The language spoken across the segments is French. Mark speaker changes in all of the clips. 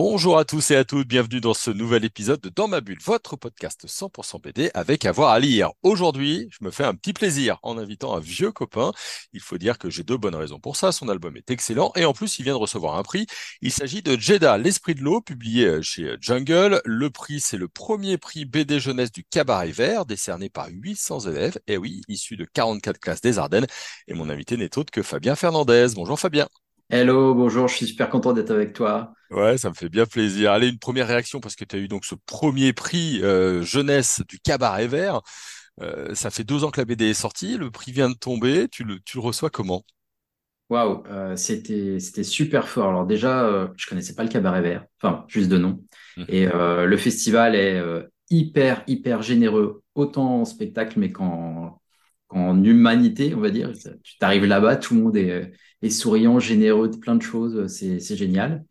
Speaker 1: Bonjour à tous et à toutes, bienvenue dans ce nouvel épisode de Dans ma bulle, votre podcast 100% BD avec avoir à lire. Aujourd'hui, je me fais un petit plaisir en invitant un vieux copain. Il faut dire que j'ai deux bonnes raisons pour ça. Son album est excellent et en plus, il vient de recevoir un prix. Il s'agit de Jeddah, l'esprit de l'eau, publié chez Jungle. Le prix, c'est le premier prix BD jeunesse du Cabaret Vert, décerné par 800 élèves. Et oui, issus de 44 classes des Ardennes. Et mon invité n'est autre que Fabien Fernandez. Bonjour Fabien.
Speaker 2: Hello, bonjour, je suis super content d'être avec toi.
Speaker 1: Ouais, ça me fait bien plaisir. Allez, une première réaction parce que tu as eu donc ce premier prix euh, jeunesse du Cabaret Vert. Euh, ça fait deux ans que la BD est sortie, le prix vient de tomber. Tu le, tu le reçois comment?
Speaker 2: Waouh, euh, c'était c'était super fort. Alors déjà, euh, je connaissais pas le Cabaret Vert, enfin juste de nom.
Speaker 1: Mhm.
Speaker 2: Et le festival est hyper hyper généreux, autant en spectacle mais qu'en qu'en humanité, on va dire. Tu t'arrives là-bas, tout le monde est, est souriant, généreux, de plein de choses. C'est c'est génial.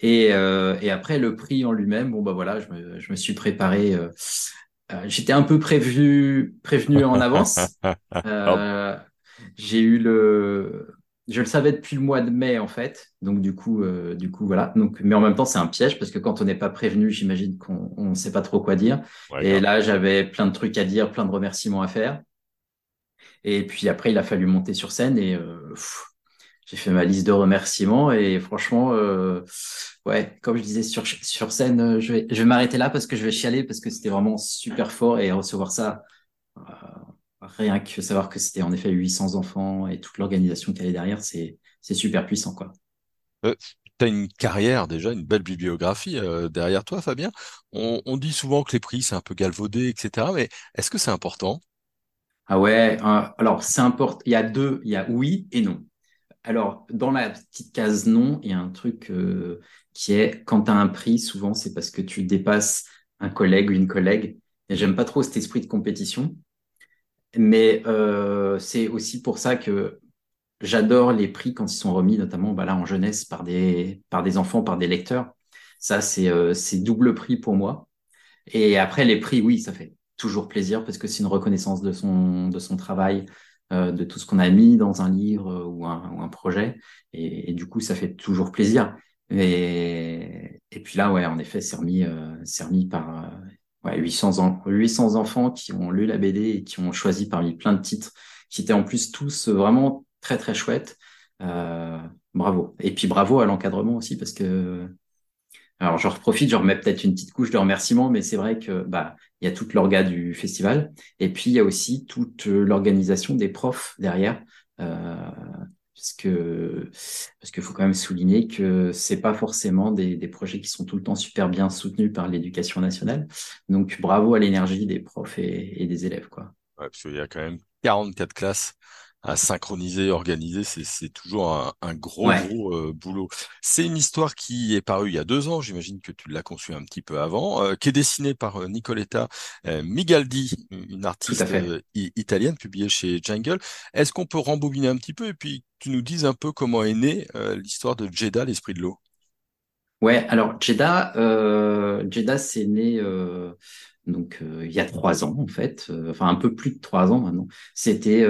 Speaker 2: Et, euh, et après, le prix en lui-même, bon, bah voilà, je me, je me suis préparé. euh, euh, j'étais un peu prévenu, prévenu en avance. Euh, j'ai eu le. Je le savais depuis le mois de mai, en fait. Donc, du coup, euh, du coup, voilà. Donc, mais en même temps, c'est un piège parce que quand on n'est pas prévenu, j'imagine qu'on ne sait pas trop quoi dire.
Speaker 1: Ouais,
Speaker 2: Et là, j'avais plein de trucs à dire, plein de remerciements à faire. Et puis après, il a fallu monter sur scène et euh, j'ai fait ma liste de remerciements et franchement, euh, ouais, comme je disais sur, sur scène, euh, je vais, je vais m'arrêter là parce que je vais chialer parce que c'était vraiment super fort et recevoir ça, rien que savoir que c'était en effet 800 enfants et toute l'organisation qui allait derrière, c'est, super puissant, quoi.
Speaker 1: Tu as une carrière déjà, une belle bibliographie derrière toi, Fabien. On, on dit souvent que les prix, c'est un peu galvaudé, etc. Mais est-ce que c'est important?
Speaker 2: Ah ouais, alors c'est important, il y a deux, il y a oui et non. Alors, dans la petite case non, il y a un truc euh, qui est quand tu as un prix, souvent c'est parce que tu dépasses un collègue ou une collègue. Et j'aime pas trop cet esprit de compétition. Mais euh, c'est aussi pour ça que j'adore les prix quand ils sont remis, notamment bah là en jeunesse, par des, par des enfants, par des lecteurs. Ça, c'est euh, c'est double prix pour moi. Et après, les prix, oui, ça fait toujours plaisir parce que c'est une reconnaissance de son, de son travail, euh, de tout ce qu'on a mis dans un livre euh, ou un, ou un projet. Et, du coup, ça fait toujours plaisir. Et, et puis là, ouais, en effet, c'est remis, euh, remis par euh, ouais, 800, en- 800 enfants qui ont lu la BD et qui ont choisi parmi plein de titres, qui étaient en plus tous vraiment très, très chouettes. Euh, bravo. Et puis bravo à l'encadrement aussi parce que alors, j'en profite, je remets peut-être une petite couche de remerciement, mais c'est vrai que bah il y a toute l'orga du festival, et puis il y a aussi toute euh, l'organisation des profs derrière, euh, parce que parce qu'il faut quand même souligner que c'est pas forcément des, des projets qui sont tout le temps super bien soutenus par l'éducation nationale. Donc bravo à l'énergie des profs et, et des élèves, quoi.
Speaker 1: Ouais, parce qu'il y a quand même 44 classes à synchroniser, organiser, c'est c'est toujours un, un gros,
Speaker 2: Ouais,
Speaker 1: gros euh, boulot. C'est une histoire qui est parue il y a deux ans, j'imagine que tu l'as conçue un petit peu avant, euh, qui est dessinée par euh, Nicoletta euh, Migaldi, une artiste italienne publiée chez Jungle. Est-ce qu'on peut rembobiner un petit peu et puis tu nous dises un peu comment est née euh, l'histoire de Jeddah, l'esprit de l'eau?
Speaker 2: Ouais, alors Jeddah, euh, Jeddah, c'est né euh, donc euh, il y a trois ans en fait, euh, enfin un peu plus de trois ans maintenant. C'était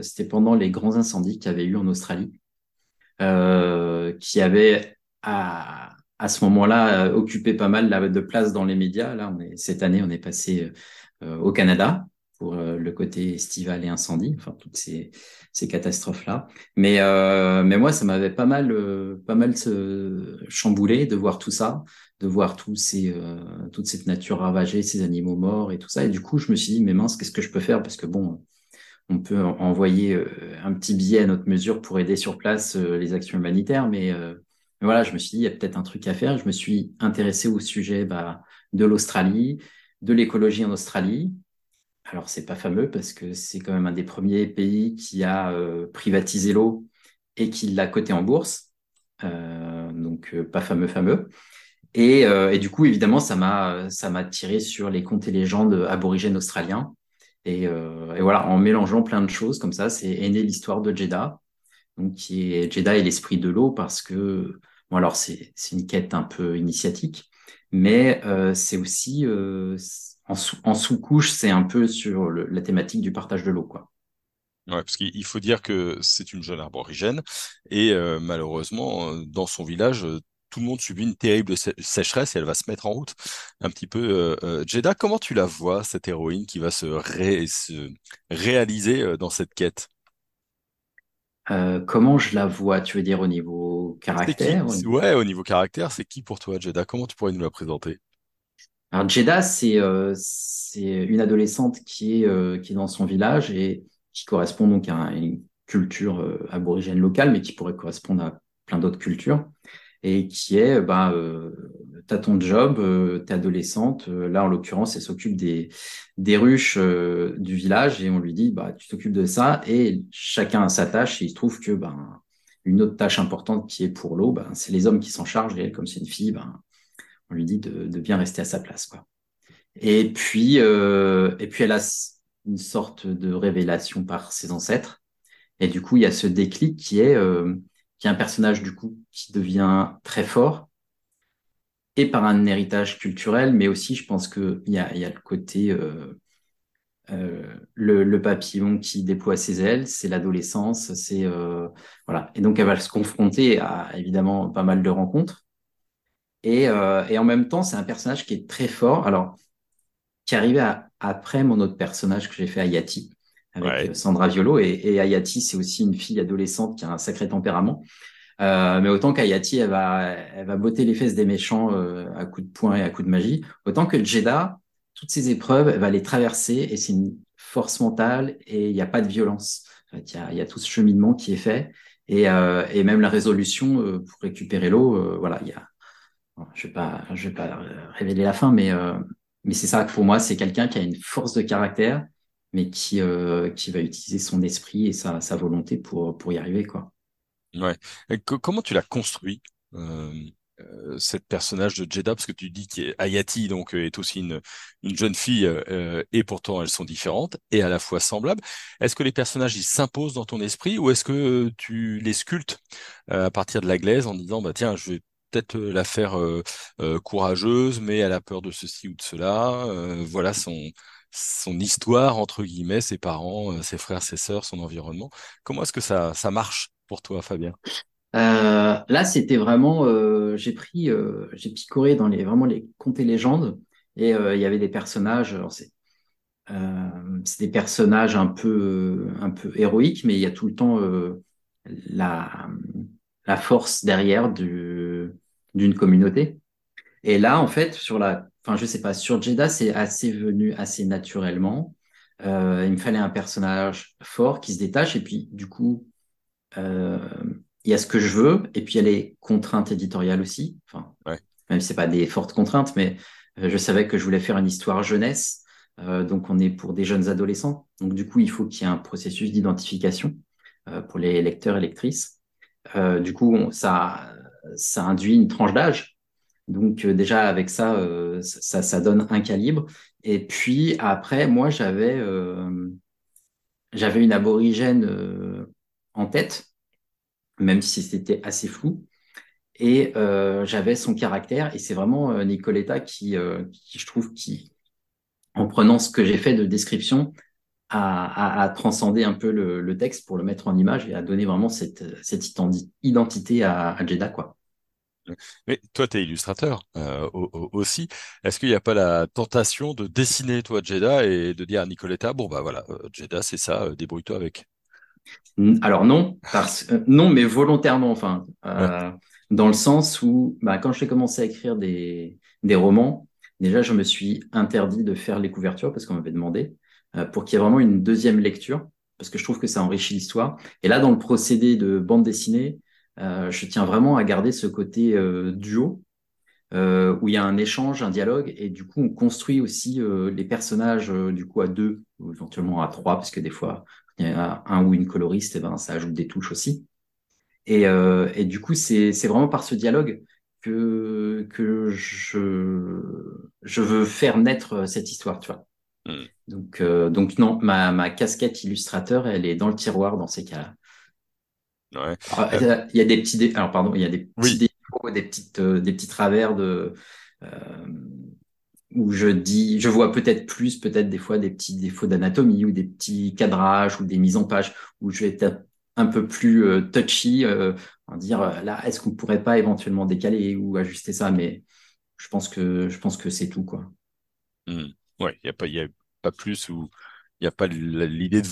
Speaker 2: c'était pendant les grands incendies qu'il y avait eu en Australie, qui avaient à à ce moment-là occupé pas mal de place dans les médias. Là, on est cette année, on est passé au Canada pour euh, le côté estival et incendie, enfin toutes ces catastrophes-là. Mais, euh, mais moi, ça m'avait pas mal, euh, pas mal se chamboulé de voir tout ça, de voir ces, euh, toute cette nature ravagée, ces animaux morts et tout ça. Et du coup, je me suis dit, mais mince, qu'est-ce que je peux faire? Parce que bon, on peut en- envoyer euh, un petit billet à notre mesure pour aider sur place euh, les actions humanitaires. Mais, euh, mais voilà, je me suis dit, il y a peut-être un truc à faire. Je me suis intéressé au sujet bah, de l'Australie, de l'écologie en Australie. Alors, c'est pas fameux parce que c'est quand même un des premiers pays qui a euh, privatisé l'eau et qui l'a coté en bourse. Euh, donc, euh, pas fameux, fameux. Et, du coup, évidemment, ça m'a ça m'a tiré sur les contes et légendes aborigènes australiens. Et, et voilà, en mélangeant plein de choses comme ça, c'est est née l'histoire de Jeddah, donc qui est Jeddah et l'esprit de l'eau parce que Bon, alors, c'est une quête un peu initiatique, mais c'est aussi, en, sous, en sous-couche, c'est un peu sur la thématique du partage de l'eau, quoi.
Speaker 1: Ouais, parce qu'il faut dire que c'est une jeune aborigène et malheureusement, dans son village, tout le monde subit une terrible sécheresse et elle va se mettre en route. Un petit peu. Euh, Jeddah, comment tu la vois, cette héroïne qui va se, se réaliser dans cette quête?
Speaker 2: Euh, comment je la vois? Tu veux dire au niveau caractère?
Speaker 1: Ouais, au niveau caractère, c'est qui pour toi, Jeddah Comment tu pourrais nous la présenter?
Speaker 2: Alors, Jeddah, c'est euh, une adolescente qui est, euh, qui est dans son village et qui correspond donc à une culture euh, aborigène locale, mais qui pourrait correspondre à plein d'autres cultures et qui est, bah, euh, tu as ton job, euh, tu es adolescente, euh, là en l'occurrence, elle s'occupe des, des ruches euh, du village et on lui dit, bah, tu t'occupes de ça et chacun a sa tâche et il se trouve que ben, une autre tâche importante qui est pour l'eau, ben, c'est les hommes qui s'en chargent et elle, comme c'est une fille, ben, on lui dit de, bien rester à sa place. Quoi. Et, puis, et puis elle a une sorte de révélation par ses ancêtres et du coup, il y a ce déclic qui est qui est un personnage du coup qui devient très fort, et par un héritage culturel, mais aussi je pense qu'il y a, y a le côté euh, euh, le, papillon qui déploie ses ailes, c'est l'adolescence, c'est euh, voilà, et donc elle va se confronter à évidemment pas mal de rencontres, et, et en même temps c'est un personnage qui est très fort, alors qui arrivait après mon autre personnage que j'ai fait Ayati, avec euh, Sandra Violo. Et, et Ayati, c'est aussi une fille adolescente qui a un sacré tempérament. Euh, mais autant qu'Ayati, elle va, elle va botter les fesses des méchants euh, à coups de poing et à coups de magie, autant que Jeddah, toutes ces épreuves, elle va les traverser et c'est une force mentale et il n'y a pas de violence. En fait, il y a, y a, tout ce cheminement qui est fait et, euh, et même la résolution euh, pour récupérer l'eau. Euh, voilà, il y a. Je vais pas, vais pas révéler la fin, mais mais c'est ça pour moi, c'est quelqu'un qui a une force de caractère mais qui, euh, va utiliser son esprit et sa, volonté pour, y arriver. Quoi.
Speaker 1: Comment tu l'as construit euh, euh, cette personnage de Jeddah? Parce que tu dis qu'Ayati donc est aussi une, une jeune fille euh, et pourtant elles sont différentes et à la fois semblables. Est-ce que les personnages ils s'imposent dans ton esprit ou est-ce que tu les sculptes à partir de la glaise en disant bah tiens je vais peut-être la faire courageuse mais elle a peur de ceci ou de cela. voilà son son histoire, entre guillemets, ses parents, euh, ses frères, ses sœurs, son environnement. Comment est-ce que ça, ça marche pour toi, Fabien?
Speaker 2: Euh, Là, c'était vraiment, euh, j'ai pris, euh, j'ai picoré dans les vraiment les contes et légendes, et euh, il y avait des personnages. C'est des personnages un peu, un peu héroïques, mais il y a tout le temps la, la force derrière du, d'une communauté. Et là, en fait, sur la enfin je sais pas, sur Jeddah, c'est assez venu assez naturellement. Euh, il me fallait un personnage fort qui se détache et puis du coup, euh, il y a ce que je veux et puis il y a les contraintes éditoriales aussi. Enfin, même si c'est pas des fortes contraintes, mais euh, je savais que je voulais faire une histoire jeunesse. Euh, donc on est pour des jeunes adolescents. Donc du coup, il faut qu'il y ait un processus d'identification pour les lecteurs et lectrices. Du coup, on, ça, ça induit une tranche d'âge donc euh, déjà avec ça, euh, ça, ça donne un calibre. Et puis après, moi j'avais euh, j'avais une aborigène en tête, même si c'était assez flou. Et j'avais son caractère. Et c'est vraiment Nicoletta qui, qui, je trouve, qui, en prenant ce que j'ai fait de description, a, transcendé un peu le, le, texte pour le mettre en image et a donné vraiment cette, cette identité à, à Jeddah, quoi.
Speaker 1: Mais toi, tu es illustrateur euh, aussi. Est-ce qu'il n'y a pas la tentation de dessiner, toi, Jeddah, et de dire à Nicoletta, bon, bah voilà, euh, Jeddah, c'est ça, euh, débrouille-toi avec?
Speaker 2: Alors non, parce, non, mais volontairement, enfin, dans le sens où, bah, quand j'ai commencé à écrire des, des romans, déjà, je me suis interdit de faire les couvertures parce qu'on m'avait demandé, pour qu'il y ait vraiment une deuxième lecture, parce que je trouve que ça enrichit l'histoire. Et là, dans le procédé de bande dessinée, euh, je tiens vraiment à garder ce côté euh, duo euh, où il y a un échange, un dialogue, et du coup on construit aussi les personnages du coup à deux ou éventuellement à trois parce que des fois il y a un ou une coloriste, et ben ça ajoute des touches aussi. Et, et du coup c'est vraiment par ce dialogue que que je je veux faire naître cette histoire, tu vois. Mmh. Donc donc non, ma ma casquette illustrateur, elle est dans le tiroir dans ces cas-là.
Speaker 1: Ouais.
Speaker 2: Il y a des petits, alors pardon, il y a des petits défauts, des petites, des petits travers de où je dis, je vois peut-être plus, peut-être des fois des petits défauts d'anatomie ou des petits cadrages ou des mises en page où je vais être un peu plus euh, touchy, euh, en dire euh, là, est-ce qu'on pourrait pas éventuellement décaler ou ajuster ça, mais je pense que je pense que c'est tout quoi.
Speaker 1: Mmh. Ouais, il y a pas, il y a pas plus ou il n'y a pas l'idée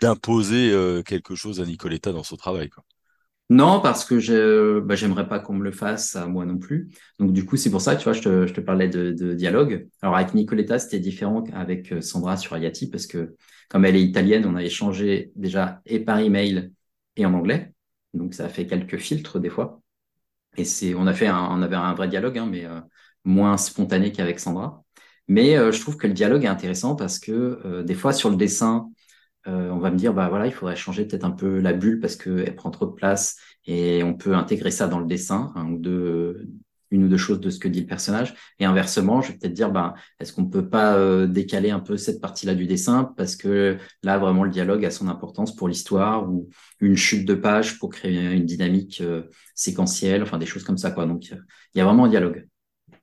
Speaker 1: d'imposer quelque chose à Nicoletta dans son travail.
Speaker 2: Non, parce que bah, j'aimerais pas qu'on me le fasse à moi non plus. Donc du coup, c'est pour ça, tu vois, je te, parlais de, de, dialogue. Alors avec Nicoletta, c'était différent qu'avec euh, Sandra sur Ayati, parce que comme elle est italienne, on a échangé déjà et par email et en anglais. Donc ça a fait quelques filtres des fois. Et c'est, on a fait, un, on avait un vrai dialogue, hein, mais euh, moins spontané qu'avec Sandra. Mais euh, je trouve que le dialogue est intéressant parce que des fois sur le dessin, euh, on va me dire bah voilà, il faudrait changer peut-être un peu la bulle parce qu'elle prend trop de place et on peut intégrer ça dans le dessin, une ou deux choses de ce que dit le personnage. Et inversement, je vais peut-être dire bah est-ce qu'on peut pas euh, décaler un peu cette partie-là du dessin parce que là vraiment le dialogue a son importance pour l'histoire ou une chute de page pour créer une dynamique euh, séquentielle, enfin des choses comme ça quoi. Donc il y a vraiment un dialogue.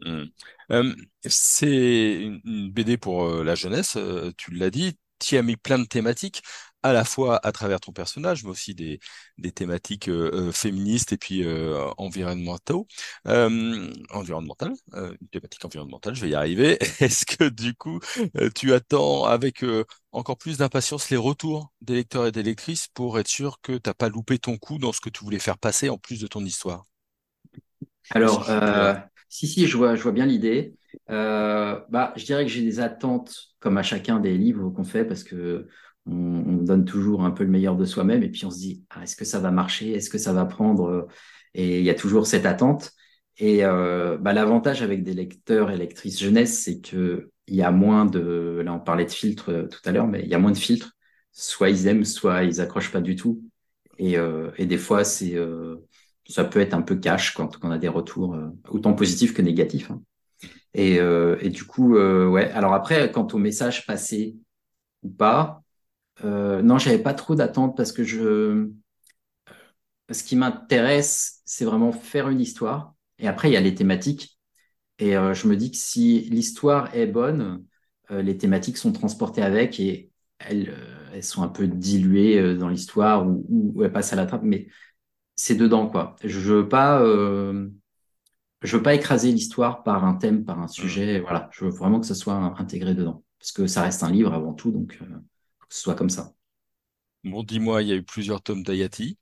Speaker 1: Mmh. c'est une, BD pour la jeunesse, tu l'as dit tu as mis plein de thématiques, à la fois à travers ton personnage, mais aussi des, des thématiques euh, euh, féministes et puis euh, environnementaux, euh, environnementales, une thématique environnementale, je vais y arriver. Est-ce que du coup, tu attends avec encore plus d'impatience les retours des lecteurs et des lectrices pour être sûr que tu n'as pas loupé ton coup dans ce que tu voulais faire passer en plus de ton histoire?
Speaker 2: Alors, si, si, je vois, je vois bien l'idée. Euh, bah, je dirais que j'ai des attentes, comme à chacun des livres qu'on fait, parce que on, donne toujours un peu le meilleur de soi-même, et puis on se dit, ah, est-ce que ça va marcher? Est-ce que ça va prendre? Et il y a toujours cette attente. Et euh, bah, l'avantage avec des lecteurs et lectrices jeunesse, c'est que il y a moins de, là on parlait de filtres euh, tout à l'heure, mais il y a moins de filtres. Soit ils aiment, soit ils accrochent pas du tout. Et, euh, et des fois, c'est euh, ça peut être un peu cash quand, on a des retours autant positifs que négatifs. Hein. Et, euh, et du coup, euh, ouais. Alors après, quant au message passé ou pas, euh, non, j'avais pas trop d'attente parce que je, ce qui m'intéresse, c'est vraiment faire une histoire. Et après, il y a les thématiques. Et euh, je me dis que si l'histoire est bonne, euh, les thématiques sont transportées avec et elles, euh, elles sont un peu diluées dans l'histoire ou, ou, elles passent à la trappe. Mais c'est dedans, quoi. Je veux pas je veux pas écraser l'histoire par un thème, par un sujet. Mmh. Voilà, je veux vraiment que ce soit intégré dedans, parce que ça reste un livre avant tout, donc euh, faut que ce soit comme ça.
Speaker 1: Bon, dis-moi, il y a eu plusieurs tomes d'Ayati.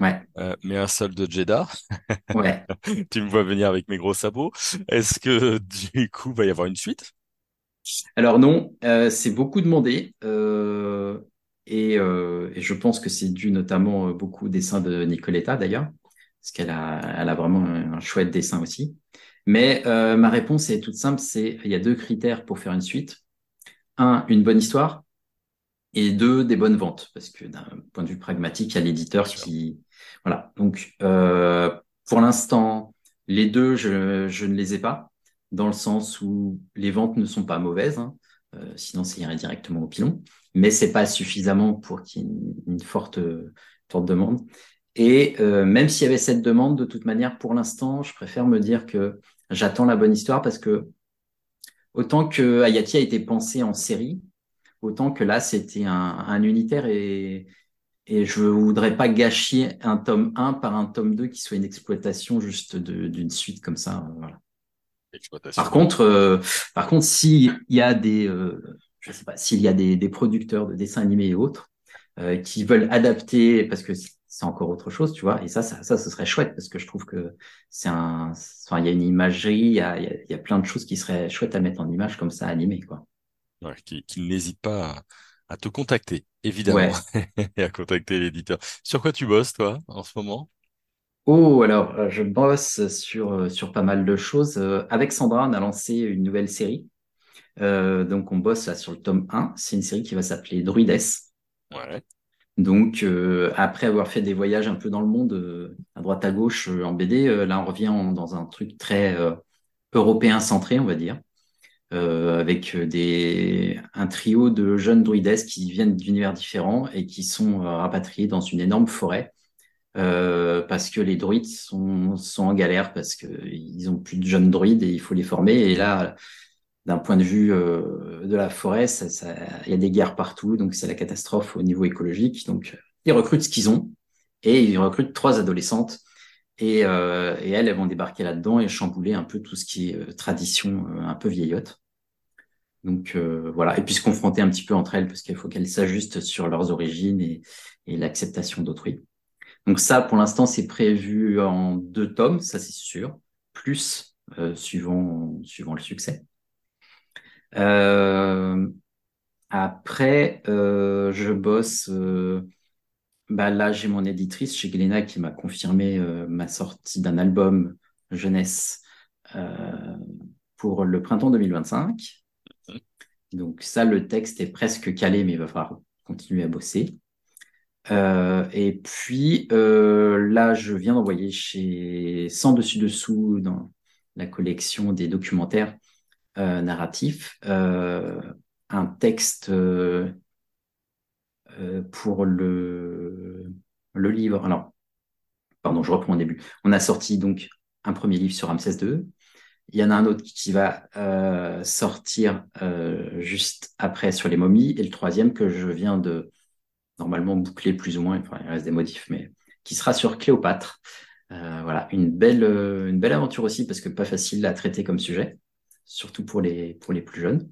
Speaker 2: Ouais.
Speaker 1: Euh, mais un seul de Jeddah.
Speaker 2: Ouais.
Speaker 1: tu me vois venir avec mes gros sabots. Est-ce que du coup, va y avoir une suite?
Speaker 2: Alors non, euh, c'est beaucoup demandé. Euh, et, euh, et, je pense que c'est dû notamment euh, beaucoup au dessin de Nicoletta d'ailleurs parce qu'elle a, elle a vraiment un chouette dessin aussi. Mais euh, ma réponse est toute simple, c'est il y a deux critères pour faire une suite. Un, une bonne histoire, et deux, des bonnes ventes, parce que d'un point de vue pragmatique, il y a l'éditeur qui, voilà. Donc euh, pour l'instant, les deux, je, je, ne les ai pas, dans le sens où les ventes ne sont pas mauvaises, hein. Euh, sinon ça irait directement au pilon, mais c'est pas suffisamment pour qu'il y ait une, une forte, demande. Et euh, même s'il y avait cette demande, de toute manière, pour l'instant, je préfère me dire que j'attends la bonne histoire parce que autant que Ayati a été pensé en série, autant que là, c'était un, un, unitaire et, je voudrais pas gâcher un tome 1 par un tome 2 qui soit une exploitation juste d'une suite comme ça. Par contre, euh, par contre, s'il y a des, euh, je sais pas, s'il y a des, des, producteurs de dessins animés et autres euh, qui veulent adapter, parce que c'est encore autre chose, tu vois. Et ça, ça, ça, ce serait chouette parce que je trouve que c'est un, enfin, il y a une imagerie, il y a, y a plein de choses qui seraient chouettes à mettre en image comme ça, animées, quoi.
Speaker 1: Ouais, qui, qui n'hésite pas à, te contacter, évidemment, et à contacter l'éditeur. Sur quoi tu bosses, toi, en ce moment?
Speaker 2: Oh, alors, euh, je bosse sur, euh, sur pas mal de choses. Euh, avec Sandra, on a lancé une nouvelle série. Euh, donc, on bosse là sur le tome 1. C'est une série qui va s'appeler Druides.
Speaker 1: Ouais.
Speaker 2: Donc, euh, après avoir fait des voyages un peu dans le monde, euh, à droite à gauche euh, en BD, là, on revient dans un truc très européen centré, on va dire, avec des, un trio de jeunes druides qui viennent d'univers différents et qui sont rapatriés dans une énorme forêt euh, parce que les druides sont, sont en galère parce qu'ils ont plus de jeunes druides et il faut les former. Et là, d'un point de vue euh, de la forêt, il y a des guerres partout, donc c'est la catastrophe au niveau écologique. Donc ils recrutent ce qu'ils ont et ils recrutent trois adolescentes et, euh, et elles, elles vont débarquer là-dedans et chambouler un peu tout ce qui est euh, tradition euh, un peu vieillotte. Donc euh, voilà, et puis se confronter un petit peu entre elles parce qu'il faut qu'elles s'ajustent sur leurs origines et l'acceptation d'autrui. Donc ça, pour l'instant, c'est prévu en deux tomes, ça c'est sûr, plus euh, suivant suivant le succès. Euh, après, euh, je bosse. Bah là, j'ai mon éditrice chez Glénat qui m'a confirmé ma sortie d'un album jeunesse pour le printemps 2025. Donc ça, le texte est presque calé, mais il va falloir continuer à bosser. Euh, et puis euh, là, je viens d'envoyer chez Sans Dessus Dessous dans la collection des documentaires euh, narratifs un texte pour le, le livre. Alors, pardon, je reprends au début. On a sorti donc un premier livre sur Ramsès II. Il y en a un autre qui va sortir juste après sur les momies, et le troisième que je viens de normalement boucler plus ou moins, enfin, il reste des modifs, mais qui sera sur Cléopâtre. Euh, voilà, une belle, euh, une belle aventure aussi, parce que pas facile à traiter comme sujet, surtout pour les, pour les plus jeunes.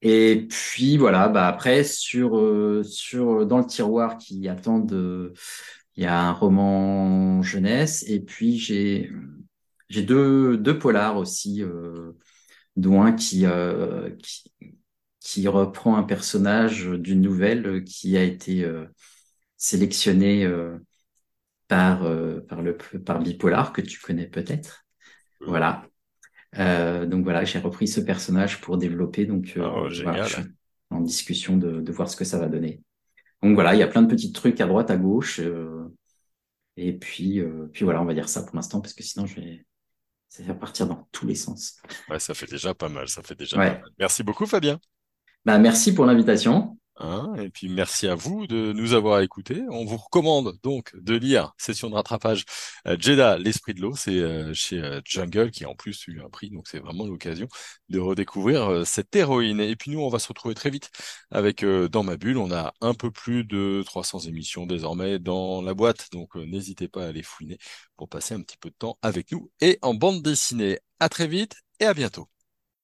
Speaker 2: Et puis voilà, bah après sur euh, sur dans le tiroir qui attend de, il y a un roman jeunesse et puis j'ai j'ai deux deux polars aussi, euh, dont un qui, euh, qui qui reprend un personnage d'une nouvelle qui a été euh, sélectionné euh, par euh, par le par Bipolar que tu connais peut-être. Voilà. Euh, donc voilà, j'ai repris ce personnage pour développer. Donc euh,
Speaker 1: Oh,
Speaker 2: voilà,
Speaker 1: génial.
Speaker 2: je suis en discussion de, de voir ce que ça va donner. Donc voilà, il y a plein de petits trucs à droite, à gauche. euh, et puis, euh, puis voilà, on va dire ça pour l'instant parce que sinon je vais, ça va partir dans tous les sens.
Speaker 1: Ouais, ça fait déjà pas mal, ça fait déjà
Speaker 2: Ouais.
Speaker 1: pas mal. Merci beaucoup, Fabien.
Speaker 2: Bah, merci pour l'invitation.
Speaker 1: Hein, et puis merci à vous de nous avoir écoutés. On vous recommande donc de lire Session de rattrapage euh, Jeddah, l'esprit de l'eau. C'est euh, chez euh, Jungle qui a en plus eu un prix, donc c'est vraiment l'occasion de redécouvrir euh, cette héroïne. Et puis nous, on va se retrouver très vite avec Dans ma bulle. On a un peu plus de 300 émissions désormais dans la boîte, donc n'hésitez pas à les fouiner pour passer un petit peu de temps avec nous et en bande dessinée. À très vite et à bientôt.